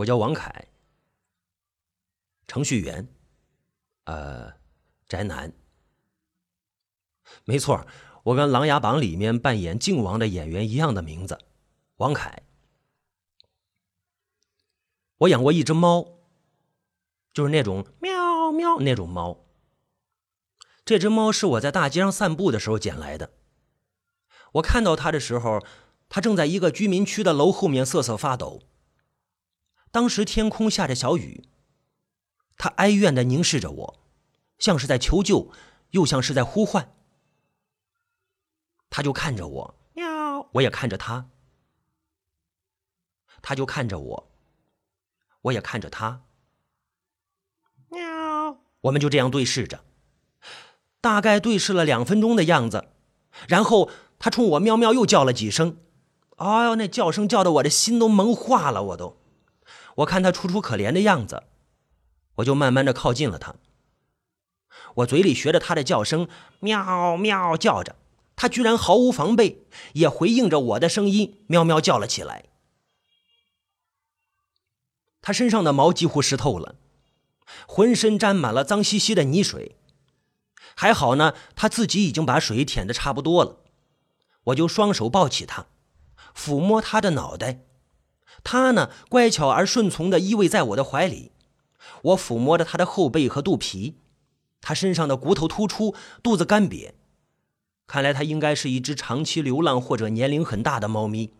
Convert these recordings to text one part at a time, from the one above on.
我叫王凯，程序员，呃，宅男。没错，我跟《琅琊榜》里面扮演靖王的演员一样的名字，王凯。我养过一只猫，就是那种喵喵那种猫。这只猫是我在大街上散步的时候捡来的。我看到它的时候，它正在一个居民区的楼后面瑟瑟发抖。当时天空下着小雨，他哀怨的凝视着我，像是在求救，又像是在呼唤。他就看着我，喵，我也看着他。他就看着我，我也看着他，喵。我们就这样对视着，大概对视了两分钟的样子，然后他冲我喵喵又叫了几声，哎呦，那叫声叫的我的心都萌化了，我都。我看他楚楚可怜的样子，我就慢慢的靠近了他。我嘴里学着他的叫声，喵喵叫着，他居然毫无防备，也回应着我的声音，喵喵叫了起来。他身上的毛几乎湿透了，浑身沾满了脏兮兮的泥水，还好呢，他自己已经把水舔的差不多了。我就双手抱起他，抚摸他的脑袋。他呢，乖巧而顺从的依偎在我的怀里，我抚摸着他的后背和肚皮，他身上的骨头突出，肚子干瘪，看来他应该是一只长期流浪或者年龄很大的猫咪，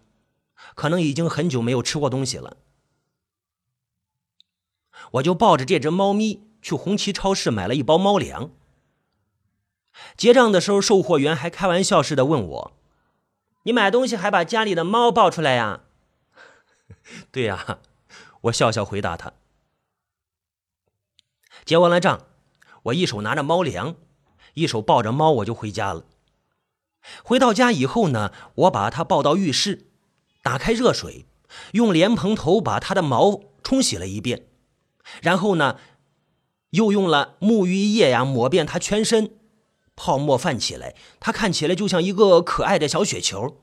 可能已经很久没有吃过东西了。我就抱着这只猫咪去红旗超市买了一包猫粮。结账的时候，售货员还开玩笑似的问我：“你买东西还把家里的猫抱出来呀？” 对呀，我笑笑回答他。结完了账，我一手拿着猫粮，一手抱着猫，我就回家了。回到家以后呢，我把它抱到浴室，打开热水，用莲蓬头把它的毛冲洗了一遍，然后呢，又用了沐浴液呀抹遍它全身，泡沫泛起来，它看起来就像一个可爱的小雪球。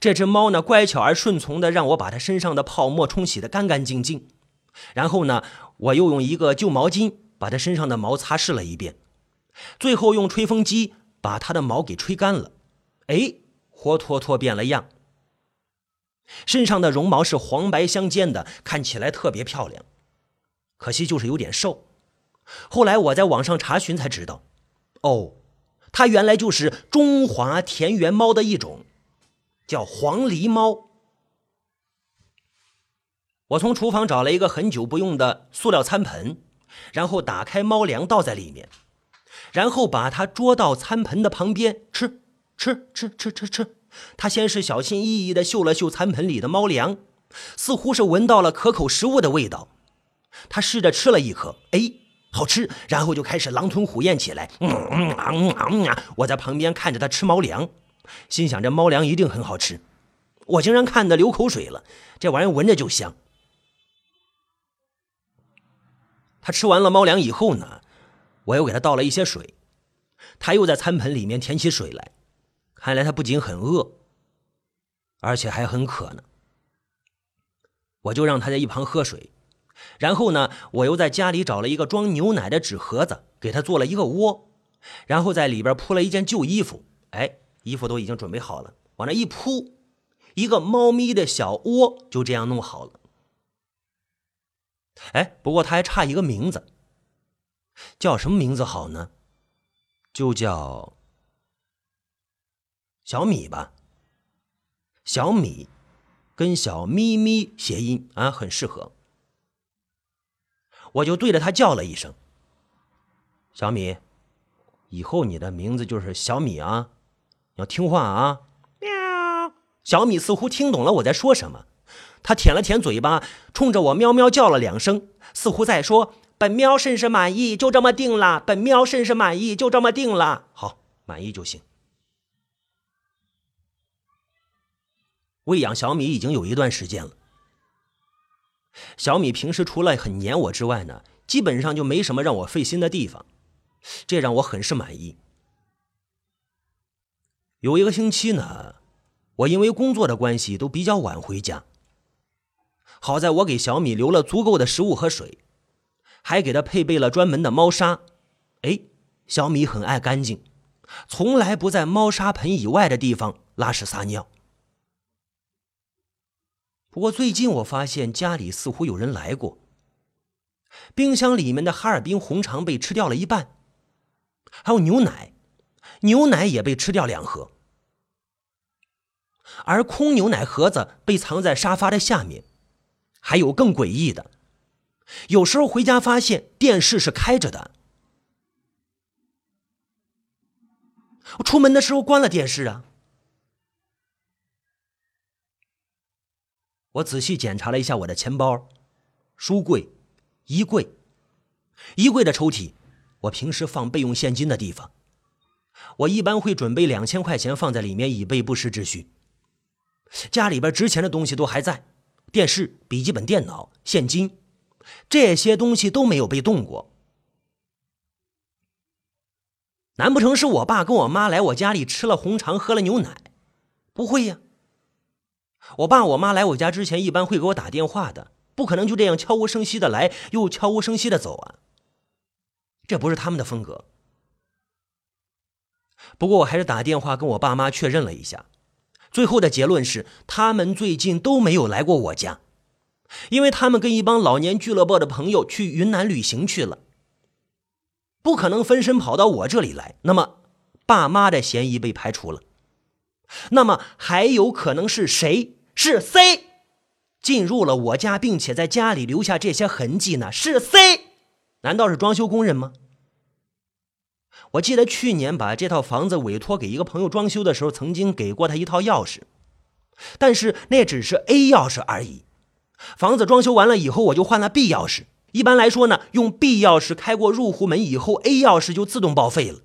这只猫呢，乖巧而顺从的，让我把它身上的泡沫冲洗的干干净净。然后呢，我又用一个旧毛巾把它身上的毛擦拭了一遍，最后用吹风机把它的毛给吹干了。哎，活脱脱变了样。身上的绒毛是黄白相间的，看起来特别漂亮。可惜就是有点瘦。后来我在网上查询才知道，哦，它原来就是中华田园猫的一种。叫黄狸猫。我从厨房找了一个很久不用的塑料餐盆，然后打开猫粮倒在里面，然后把它捉到餐盆的旁边吃吃吃吃吃吃。他先是小心翼翼的嗅了嗅餐盆里的猫粮，似乎是闻到了可口食物的味道。他试着吃了一颗，哎，好吃，然后就开始狼吞虎咽起来。嗯嗯嗯嗯，我在旁边看着他吃猫粮。心想这猫粮一定很好吃，我竟然看得流口水了。这玩意闻着就香。他吃完了猫粮以后呢，我又给他倒了一些水，他又在餐盆里面舔起水来。看来他不仅很饿，而且还很渴呢。我就让他在一旁喝水，然后呢，我又在家里找了一个装牛奶的纸盒子，给他做了一个窝，然后在里边铺了一件旧衣服。哎。衣服都已经准备好了，往那一铺，一个猫咪的小窝就这样弄好了。哎，不过它还差一个名字，叫什么名字好呢？就叫小米吧。小米跟小咪咪谐音啊，很适合。我就对着它叫了一声：“小米，以后你的名字就是小米啊。”要听话啊！喵！小米似乎听懂了我在说什么，它舔了舔嘴巴，冲着我喵喵叫了两声，似乎在说：“本喵甚是满意，就这么定了。”本喵甚是满意，就这么定了。好，满意就行。喂养小米已经有一段时间了，小米平时除了很黏我之外呢，基本上就没什么让我费心的地方，这让我很是满意。有一个星期呢，我因为工作的关系都比较晚回家，好在我给小米留了足够的食物和水，还给他配备了专门的猫砂。哎，小米很爱干净，从来不在猫砂盆以外的地方拉屎撒尿。不过最近我发现家里似乎有人来过，冰箱里面的哈尔滨红肠被吃掉了一半，还有牛奶，牛奶也被吃掉两盒，而空牛奶盒子被藏在沙发的下面。还有更诡异的，有时候回家发现电视是开着的，我出门的时候关了电视啊。我仔细检查了一下我的钱包、书柜、衣柜，衣柜的抽屉，我平时放备用现金的地方，我一般会准备两千块钱放在里面以备不时之需。家里边值钱的东西都还在。电视、笔记本电脑、现金，这些东西都没有被动过。难不成是我爸跟我妈来我家里吃了红肠、喝了牛奶？不会呀。我爸我妈来我家之前，一般会给我打电话的，不可能就这样悄无声息的来，又悄无声息的走啊。这不是他们的风格。不过我还是打电话跟我爸妈确认了一下。最后的结论是，他们最近都没有来过我家，因为他们跟一帮老年俱乐部的朋友去云南旅行去了，不可能分身跑到我这里来。那么，爸妈的嫌疑被排除了。那么还有可能是谁？是 C 进入了我家，并且在家里留下这些痕迹呢？是 C？难道是装修工人吗？我记得去年把这套房子委托给一个朋友装修的时候，曾经给过他一套钥匙，但是那只是 A 钥匙而已。房子装修完了以后，我就换了 B 钥匙。一般来说呢，用 B 钥匙开过入户门以后，A 钥匙就自动报废了。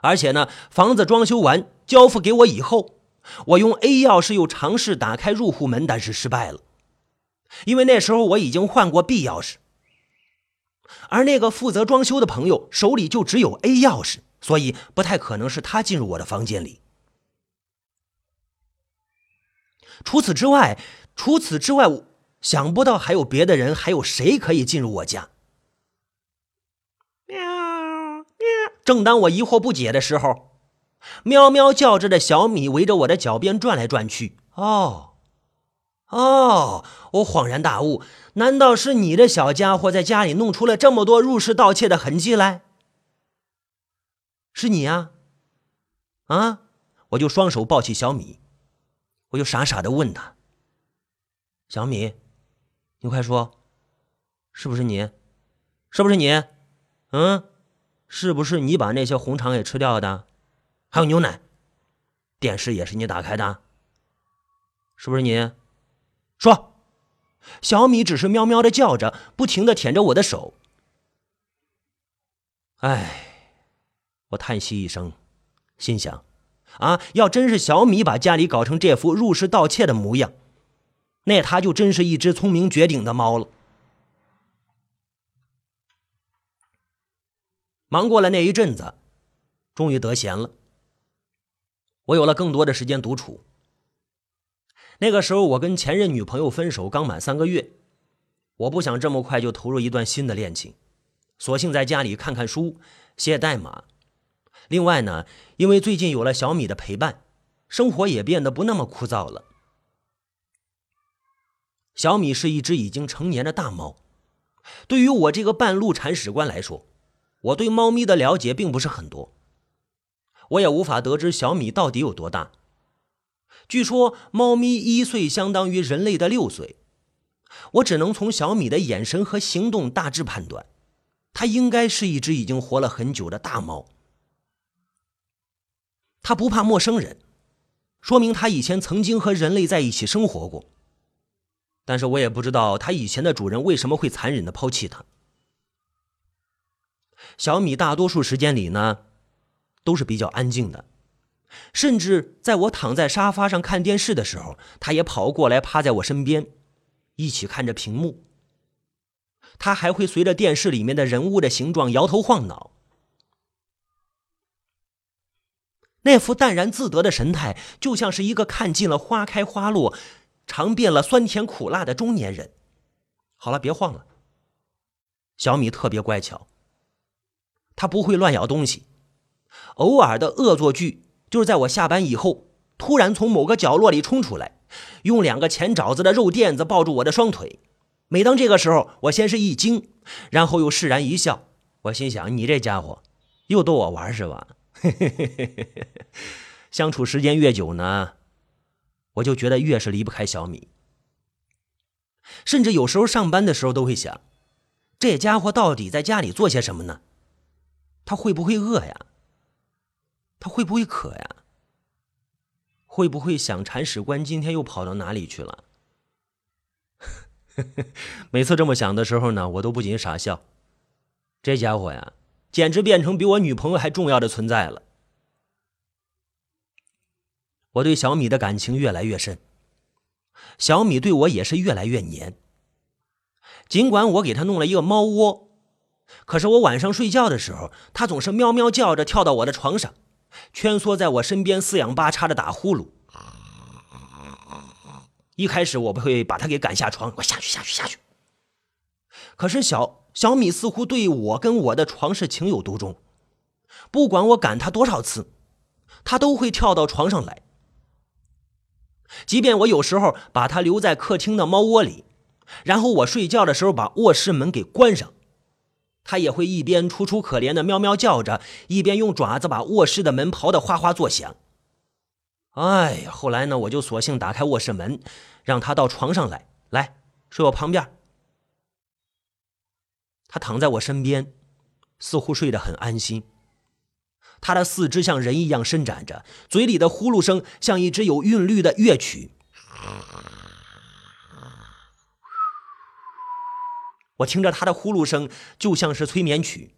而且呢，房子装修完交付给我以后，我用 A 钥匙又尝试打开入户门，但是失败了，因为那时候我已经换过 B 钥匙。而那个负责装修的朋友手里就只有 A 钥匙，所以不太可能是他进入我的房间里。除此之外，除此之外，想不到还有别的人，还有谁可以进入我家？喵喵！正当我疑惑不解的时候，喵喵叫着的小米围着我的脚边转来转去。哦。哦，我恍然大悟，难道是你的小家伙在家里弄出了这么多入室盗窃的痕迹来？是你呀？啊！我就双手抱起小米，我就傻傻的问他：“小米，你快说，是不是你？是不是你？嗯，是不是你把那些红肠给吃掉的？还有牛奶，电视也是你打开的？是不是你？”说，小米只是喵喵的叫着，不停的舔着我的手。唉，我叹息一声，心想：啊，要真是小米把家里搞成这副入室盗窃的模样，那他就真是一只聪明绝顶的猫了。忙过了那一阵子，终于得闲了，我有了更多的时间独处。那个时候，我跟前任女朋友分手刚满三个月，我不想这么快就投入一段新的恋情，索性在家里看看书、写代码。另外呢，因为最近有了小米的陪伴，生活也变得不那么枯燥了。小米是一只已经成年的大猫，对于我这个半路铲屎官来说，我对猫咪的了解并不是很多，我也无法得知小米到底有多大。据说猫咪一岁相当于人类的六岁，我只能从小米的眼神和行动大致判断，它应该是一只已经活了很久的大猫。它不怕陌生人，说明它以前曾经和人类在一起生活过。但是我也不知道它以前的主人为什么会残忍的抛弃它。小米大多数时间里呢，都是比较安静的。甚至在我躺在沙发上看电视的时候，他也跑过来趴在我身边，一起看着屏幕。他还会随着电视里面的人物的形状摇头晃脑，那副淡然自得的神态，就像是一个看尽了花开花落，尝遍了酸甜苦辣的中年人。好了，别晃了。小米特别乖巧，他不会乱咬东西。偶尔的恶作剧就是在我下班以后，突然从某个角落里冲出来，用两个前爪子的肉垫子抱住我的双腿。每当这个时候，我先是一惊，然后又释然一笑。我心想：你这家伙又逗我玩是吧？相处时间越久呢，我就觉得越是离不开小米。甚至有时候上班的时候都会想，这家伙到底在家里做些什么呢？他会不会饿呀？他会不会渴呀？会不会想铲屎官今天又跑到哪里去了？每次这么想的时候呢，我都不禁傻笑。这家伙呀，简直变成比我女朋友还重要的存在了。我对小米的感情越来越深，小米对我也是越来越黏。尽管我给他弄了一个猫窝，可是我晚上睡觉的时候，他总是喵喵叫着跳到我的床上，蜷缩在我身边，四仰八叉的打呼噜。一开始我不会把他给赶下床，我下去下去下去。可是小小米似乎对我跟我的床是情有独钟，不管我赶他多少次，他都会跳到床上来。即便我有时候把它留在客厅的猫窝里，然后我睡觉的时候把卧室门给关上，他也会一边楚楚可怜的喵喵叫着，一边用爪子把卧室的门刨得哗哗作响。哎呀，后来呢，我就索性打开卧室门，让他到床上来，来睡我旁边。他躺在我身边，似乎睡得很安心。他的四肢像人一样伸展着，嘴里的呼噜声像一支有韵律的乐曲。我听着他的呼噜声，就像是催眠曲。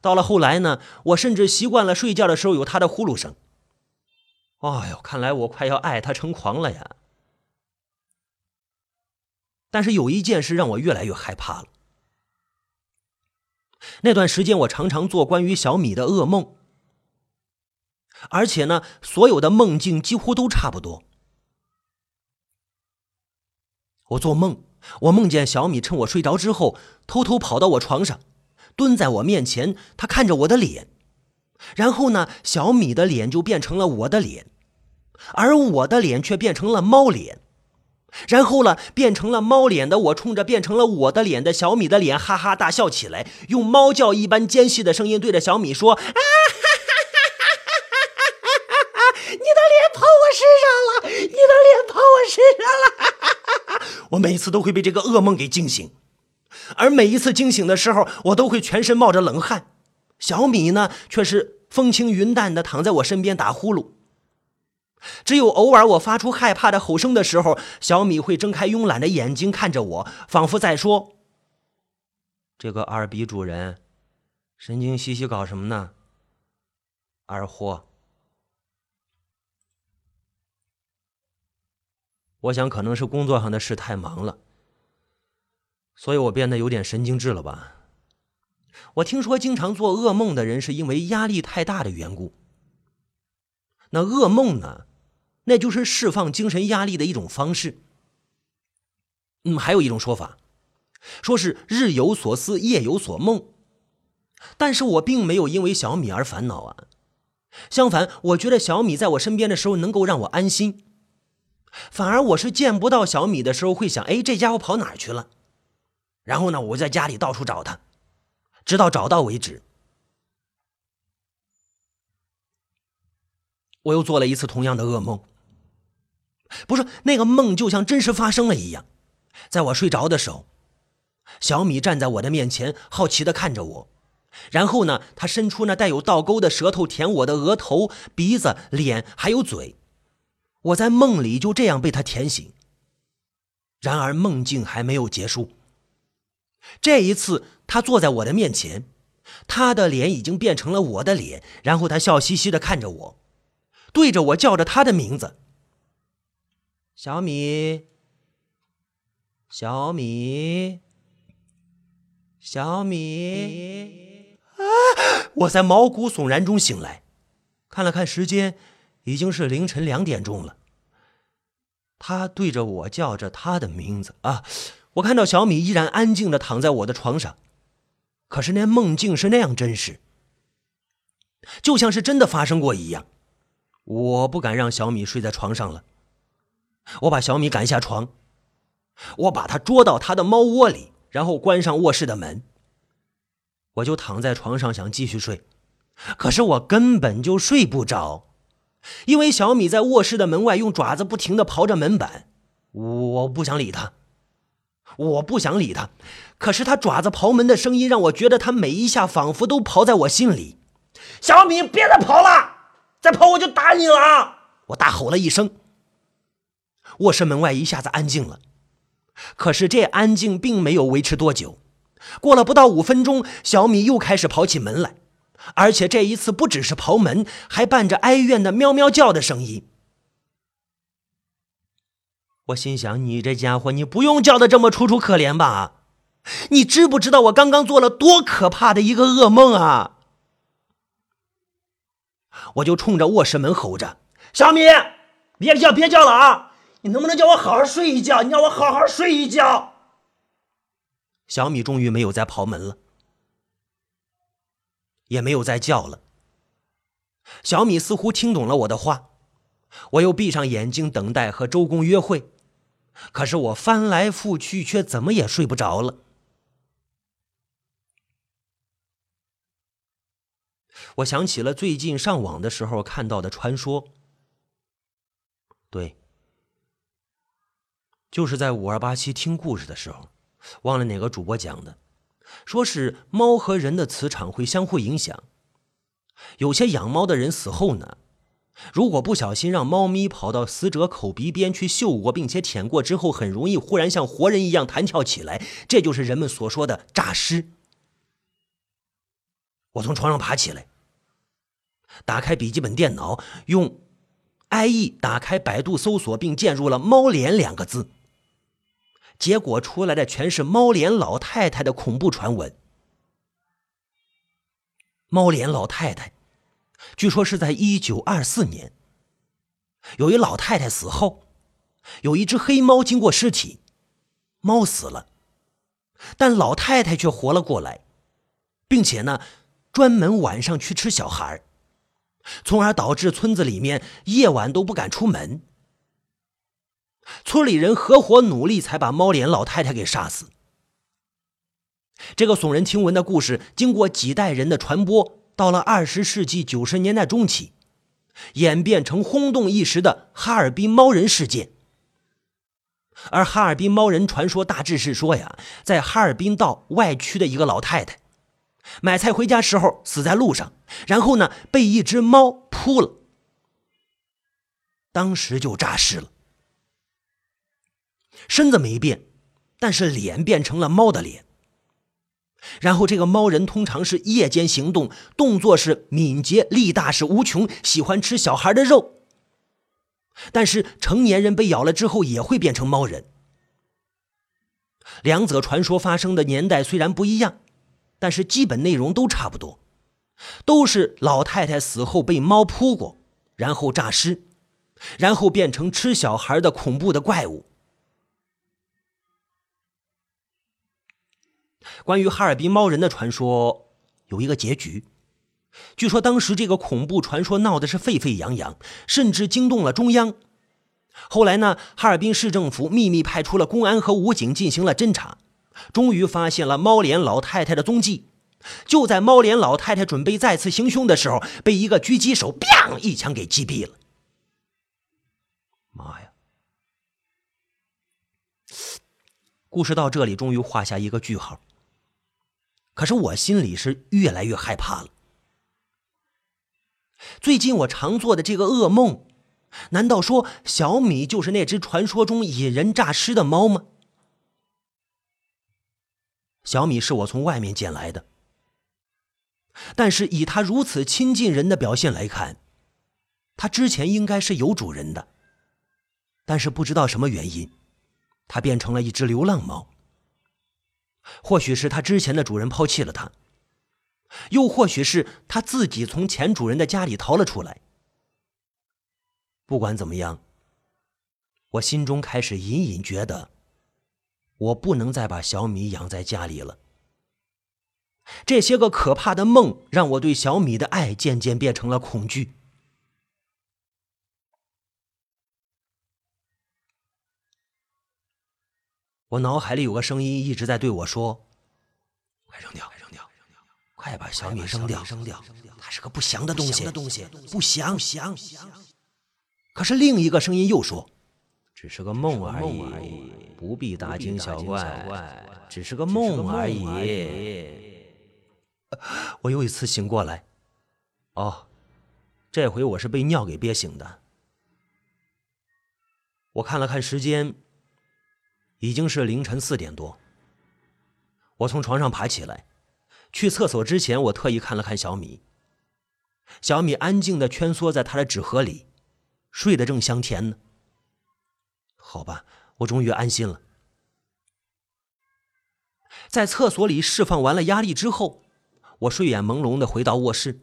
到了后来呢，我甚至习惯了睡觉的时候有他的呼噜声。哎呦，看来我快要爱他成狂了呀！但是有一件事让我越来越害怕了。那段时间，我常常做关于小米的噩梦，而且呢，所有的梦境几乎都差不多。我做梦，我梦见小米趁我睡着之后，偷偷跑到我床上，蹲在我面前，他看着我的脸，然后呢，小米的脸就变成了我的脸，而我的脸却变成了猫脸。然后呢，变成了猫脸的我，冲着变成了我的脸的小米的脸哈哈大笑起来，用猫叫一般尖细的声音对着小米说：“啊哈哈哈哈哈哈！你的脸跑我身上了，你的脸跑我身上了！”哈哈哈哈我每次都会被这个噩梦给惊醒，而每一次惊醒的时候，我都会全身冒着冷汗。小米呢，却是风轻云淡的躺在我身边打呼噜。只有偶尔我发出害怕的吼声的时候，小米会睁开慵懒的眼睛看着我，仿佛在说：“这个二逼主人，神经兮兮搞什么呢？”二货，我想可能是工作上的事太忙了，所以我变得有点神经质了吧？我听说经常做噩梦的人是因为压力太大的缘故。那噩梦呢？那就是释放精神压力的一种方式。嗯，还有一种说法，说是日有所思，夜有所梦。但是我并没有因为小米而烦恼啊，相反，我觉得小米在我身边的时候能够让我安心。反而我是见不到小米的时候会想，哎，这家伙跑哪去了？然后呢，我在家里到处找他，直到找到为止。我又做了一次同样的噩梦。不是那个梦，就像真实发生了一样。在我睡着的时候，小米站在我的面前，好奇的看着我。然后呢，他伸出那带有倒钩的舌头舔我的额头、鼻子、脸，还有嘴。我在梦里就这样被他舔醒。然而梦境还没有结束。这一次，他坐在我的面前，他的脸已经变成了我的脸。然后他笑嘻嘻的看着我，对着我叫着他的名字。小米，小米，小米！啊！我在毛骨悚然中醒来，看了看时间，已经是凌晨两点钟了。他对着我叫着他的名字啊！我看到小米依然安静的躺在我的床上，可是那梦境是那样真实，就像是真的发生过一样。我不敢让小米睡在床上了，我把小米赶下床，我把他捉到他的猫窝里，然后关上卧室的门。我就躺在床上想继续睡，可是我根本就睡不着。因为小米在卧室的门外用爪子不停地刨着门板，我不想理他，我不想理他。可是他爪子刨门的声音让我觉得他每一下仿佛都刨在我心里。小米，别再刨了，再刨我就打你了！我大吼了一声。卧室门外一下子安静了，可是这安静并没有维持多久。过了不到五分钟，小米又开始刨起门来。而且这一次不只是刨门，还伴着哀怨的喵喵叫的声音。我心想：你这家伙，你不用叫的这么楚楚可怜吧？你知不知道我刚刚做了多可怕的一个噩梦啊？我就冲着卧室门吼着：“小米，别叫，别叫了啊！你能不能叫我好好睡一觉？你让我好好睡一觉。”小米终于没有再刨门了。也没有再叫了。小米似乎听懂了我的话，我又闭上眼睛等待和周公约会，可是我翻来覆去却怎么也睡不着了。我想起了最近上网的时候看到的传说，对，就是在五二八七听故事的时候，忘了哪个主播讲的。说是猫和人的磁场会相互影响，有些养猫的人死后呢，如果不小心让猫咪跑到死者口鼻边去嗅过并且舔过之后，很容易忽然像活人一样弹跳起来，这就是人们所说的诈尸。我从床上爬起来，打开笔记本电脑，用 IE 打开百度搜索，并键入了“猫脸”两个字。结果出来的全是猫脸老太太的恐怖传闻。猫脸老太太，据说是在一九二四年，有一老太太死后，有一只黑猫经过尸体，猫死了，但老太太却活了过来，并且呢，专门晚上去吃小孩，从而导致村子里面夜晚都不敢出门。村里人合伙努力，才把猫脸老太太给杀死。这个耸人听闻的故事，经过几代人的传播，到了二十世纪九十年代中期，演变成轰动一时的哈尔滨猫人事件。而哈尔滨猫人传说大致是说呀，在哈尔滨道外区的一个老太太，买菜回家时候死在路上，然后呢被一只猫扑了，当时就诈尸了。身子没变，但是脸变成了猫的脸。然后这个猫人通常是夜间行动，动作是敏捷，力大是无穷，喜欢吃小孩的肉。但是成年人被咬了之后也会变成猫人。两则传说发生的年代虽然不一样，但是基本内容都差不多，都是老太太死后被猫扑过，然后诈尸，然后变成吃小孩的恐怖的怪物。关于哈尔滨猫人的传说有一个结局，据说当时这个恐怖传说闹的是沸沸扬扬，甚至惊动了中央。后来呢，哈尔滨市政府秘密派出了公安和武警进行了侦查，终于发现了猫脸老太太的踪迹。就在猫脸老太太准备再次行凶的时候，被一个狙击手“砰”一枪给击毙了。妈呀！故事到这里终于画下一个句号。可是我心里是越来越害怕了。最近我常做的这个噩梦，难道说小米就是那只传说中引人诈尸的猫吗？小米是我从外面捡来的，但是以它如此亲近人的表现来看，它之前应该是有主人的，但是不知道什么原因，它变成了一只流浪猫。或许是他之前的主人抛弃了他，又或许是他自己从前主人的家里逃了出来。不管怎么样，我心中开始隐隐觉得，我不能再把小米养在家里了。这些个可怕的梦让我对小米的爱渐渐变成了恐惧。我脑海里有个声音一直在对我说：“快扔掉，快扔掉，快把小米扔掉，扔掉，它是个不祥的东西，东西不祥，祥。”可是另一个声音又说：“只是个梦而已，不必大惊小怪，只是个梦而已。”我又一次醒过来，哦，这回我是被尿给憋醒的。我看了看时间，已经是凌晨四点多。我从床上爬起来，去厕所之前，我特意看了看小米。小米安静的蜷缩在他的纸盒里，睡得正香甜呢。好吧，我终于安心了。在厕所里释放完了压力之后。我睡眼朦胧的回到卧室，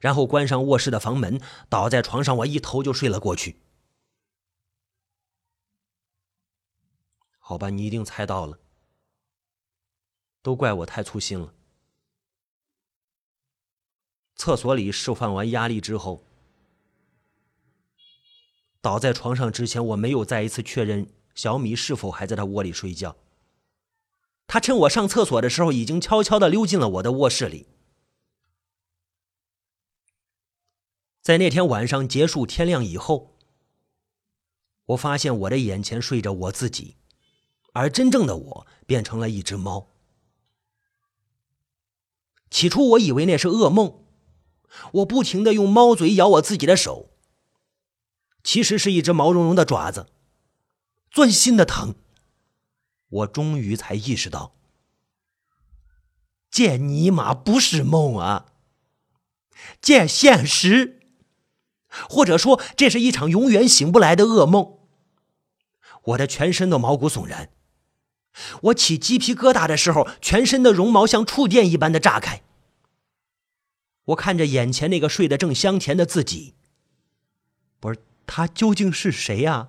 然后关上卧室的房门，倒在床上，我一头就睡了过去。好吧，你一定猜到了，都怪我太粗心了。厕所里释放完压力之后，倒在床上之前，我没有再一次确认小米是否还在他窝里睡觉。他趁我上厕所的时候，已经悄悄的溜进了我的卧室里。在那天晚上结束天亮以后，我发现我的眼前睡着我自己，而真正的我变成了一只猫。起初我以为那是噩梦，我不停的用猫嘴咬我自己的手，其实是一只毛茸茸的爪子，钻心的疼。我终于才意识到，这尼玛不是梦啊，这现实，或者说这是一场永远醒不来的噩梦。我的全身都毛骨悚然，我起鸡皮疙瘩的时候，全身的绒毛像触电一般的炸开。我看着眼前那个睡得正香甜的自己，不是他究竟是谁呀？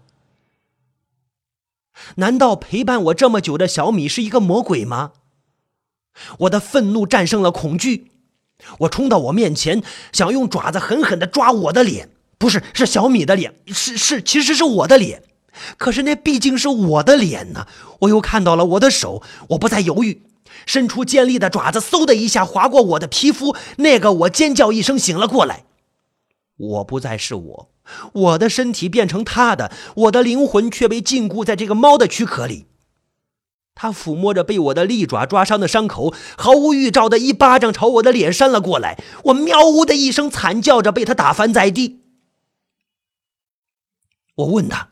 难道陪伴我这么久的小米是一个魔鬼吗？我的愤怒战胜了恐惧，我冲到我面前，想用爪子狠狠地抓我的脸，不是，是小米的脸，是是，其实是我的脸。可是那毕竟是我的脸呢。我又看到了我的手，我不再犹豫，伸出尖利的爪子，嗖的一下划过我的皮肤。那个我尖叫一声醒了过来，我不再是我。我的身体变成他的，我的灵魂却被禁锢在这个猫的躯壳里。他抚摸着被我的利爪抓伤的伤口，毫无预兆的一巴掌朝我的脸扇了过来。我喵呜的一声惨叫着，被他打翻在地。我问他：“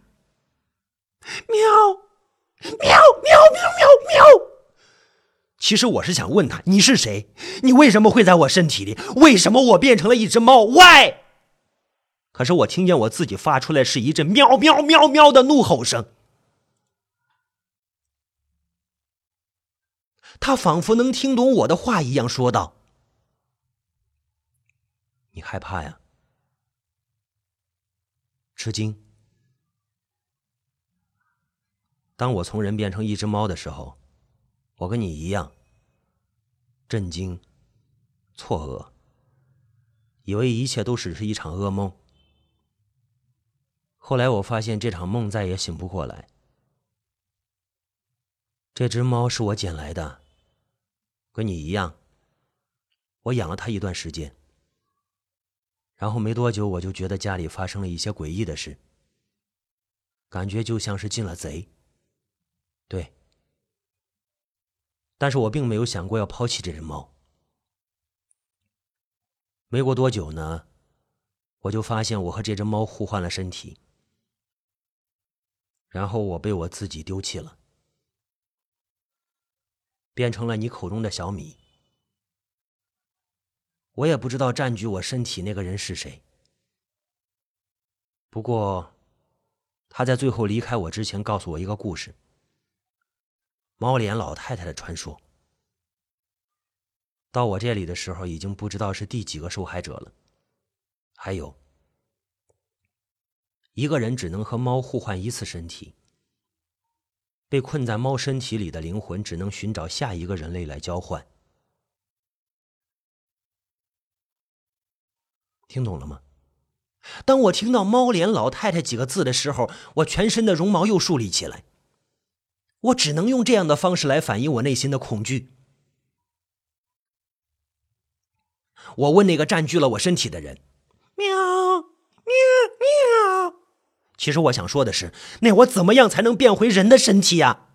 喵，喵，喵，喵，喵，喵。”其实我是想问他：“你是谁？你为什么会在我身体里？为什么我变成了一只猫？Why？” 可是我听见我自己发出来是一阵喵喵喵喵的怒吼声，他仿佛能听懂我的话一样说道：“你害怕呀？吃惊？当我从人变成一只猫的时候，我跟你一样，震惊、错愕，以为一切都只是一场噩梦。”后来我发现这场梦再也醒不过来。这只猫是我捡来的，跟你一样，我养了它一段时间。然后没多久，我就觉得家里发生了一些诡异的事，感觉就像是进了贼。对，但是我并没有想过要抛弃这只猫。没过多久呢，我就发现我和这只猫互换了身体。然后我被我自己丢弃了，变成了你口中的小米。我也不知道占据我身体那个人是谁。不过，他在最后离开我之前告诉我一个故事：猫脸老太太的传说。到我这里的时候，已经不知道是第几个受害者了。还有。一个人只能和猫互换一次身体。被困在猫身体里的灵魂只能寻找下一个人类来交换。听懂了吗？当我听到“猫脸老太太”几个字的时候，我全身的绒毛又竖立起来。我只能用这样的方式来反映我内心的恐惧。我问那个占据了我身体的人：“喵喵喵。”其实我想说的是，那我怎么样才能变回人的身体呀？